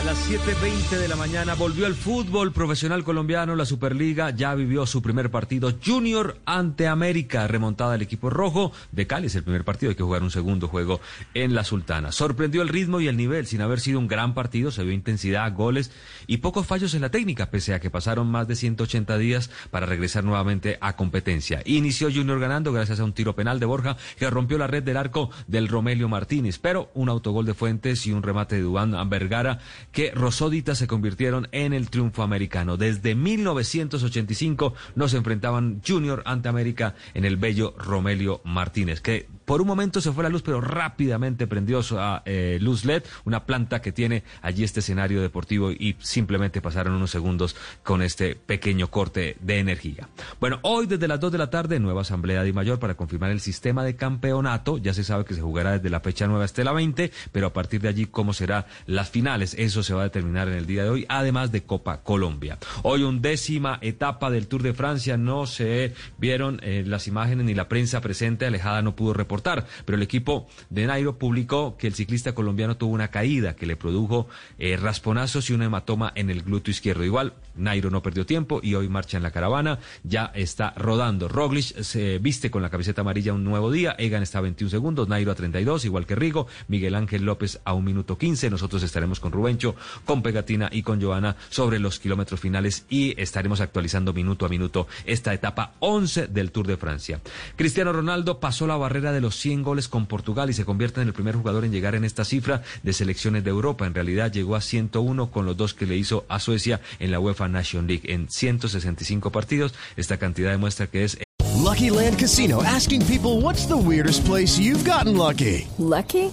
A las 7.20 de la mañana volvió el fútbol profesional colombiano, la Superliga ya vivió su primer partido Junior ante América, remontada el equipo rojo de Cali, es el primer partido, hay que jugar un segundo juego en la Sultana. Sorprendió el ritmo y el nivel, sin haber sido un gran partido, se vio intensidad, goles y pocos fallos en la técnica, pese a que pasaron más de 180 días para regresar nuevamente a competencia. Inició Junior ganando gracias a un tiro penal de Borja que rompió la red del arco del Romelio Martínez, pero un autogol de Fuentes y un remate de Dubán Vergara que Rosoditas se convirtieron en el triunfo americano. Desde 1985 nos enfrentaban Junior ante América en el bello Romelio Martínez, que por un momento se fue la luz, pero rápidamente prendió su eh, luz LED, una planta que tiene allí este escenario deportivo y simplemente pasaron unos segundos con este pequeño corte de energía. Bueno, hoy desde las 2 de la tarde, nueva asamblea de mayor para confirmar el sistema de campeonato. Ya se sabe que se jugará desde la fecha nueva hasta la 20, pero a partir de allí cómo serán las finales. Eso se va a determinar en el día de hoy, además de Copa Colombia. Hoy undécima etapa del Tour de Francia, no se vieron eh, las imágenes ni la prensa presente, alejada no pudo reportar pero el equipo de Nairo publicó que el ciclista colombiano tuvo una caída que le produjo eh, rasponazos y un hematoma en el glúteo izquierdo. Igual, Nairo no perdió tiempo y hoy marcha en la caravana, ya está rodando. Roglic se viste con la camiseta amarilla un nuevo día, Egan está a 21 segundos, Nairo a 32, igual que Rigo, Miguel Ángel López a un minuto 15. Nosotros estaremos con Rubencho, con Pegatina y con Joana sobre los kilómetros finales y estaremos actualizando minuto a minuto esta etapa 11 del Tour de Francia. Cristiano Ronaldo pasó la barrera de los 100 goles con Portugal y se convierte en el primer jugador en llegar en esta cifra de selecciones de Europa. En realidad llegó a 101 con los dos que le hizo a Suecia en la UEFA Nation League en 165 partidos. Esta cantidad demuestra que es Lucky Land Casino asking people what's the weirdest place you've gotten lucky? Lucky?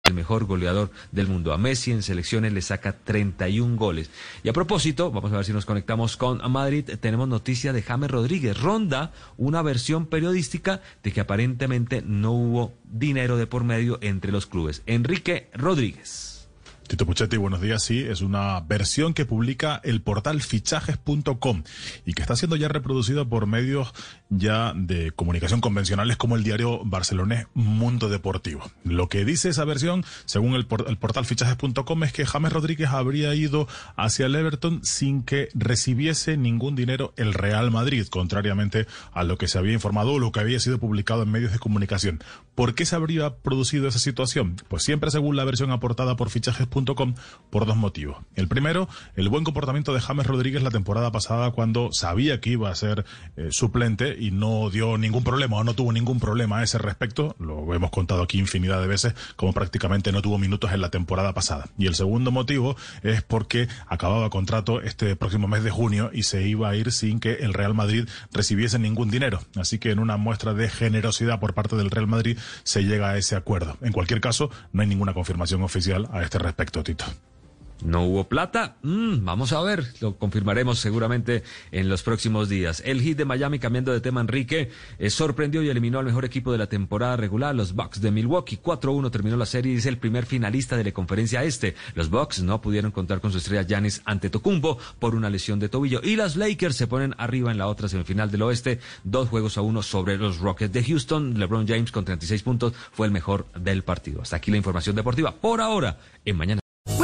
El mejor goleador del mundo. A Messi en selecciones le saca 31 goles. Y a propósito, vamos a ver si nos conectamos con Madrid, tenemos noticia de James Rodríguez. Ronda una versión periodística de que aparentemente no hubo dinero de por medio entre los clubes. Enrique Rodríguez. Tito Puchetti, buenos días. Sí, es una versión que publica el portal fichajes.com y que está siendo ya reproducida por medios ya de comunicación convencionales como el diario barcelonés Mundo Deportivo. Lo que dice esa versión, según el, el portal fichajes.com, es que James Rodríguez habría ido hacia el Everton sin que recibiese ningún dinero el Real Madrid, contrariamente a lo que se había informado o lo que había sido publicado en medios de comunicación. ¿Por qué se habría producido esa situación? Pues siempre según la versión aportada por fichajes.com por dos motivos. El primero, el buen comportamiento de James Rodríguez la temporada pasada cuando sabía que iba a ser eh, suplente y no dio ningún problema o no tuvo ningún problema a ese respecto. Lo hemos contado aquí infinidad de veces, como prácticamente no tuvo minutos en la temporada pasada. Y el segundo motivo es porque acababa contrato este próximo mes de junio y se iba a ir sin que el Real Madrid recibiese ningún dinero. Así que en una muestra de generosidad por parte del Real Madrid se llega a ese acuerdo. En cualquier caso, no hay ninguna confirmación oficial a este respecto. Tito. ¿No hubo plata? Mm, vamos a ver, lo confirmaremos seguramente en los próximos días. El hit de Miami, cambiando de tema, Enrique, eh, sorprendió y eliminó al mejor equipo de la temporada regular, los Bucks de Milwaukee. 4-1 terminó la serie y es el primer finalista de la conferencia este. Los Bucks no pudieron contar con su estrella Giannis ante Tocumbo por una lesión de tobillo. Y las Lakers se ponen arriba en la otra semifinal del oeste, dos juegos a uno sobre los Rockets de Houston. LeBron James con 36 puntos fue el mejor del partido. Hasta aquí la información deportiva. Por ahora, en Mañana.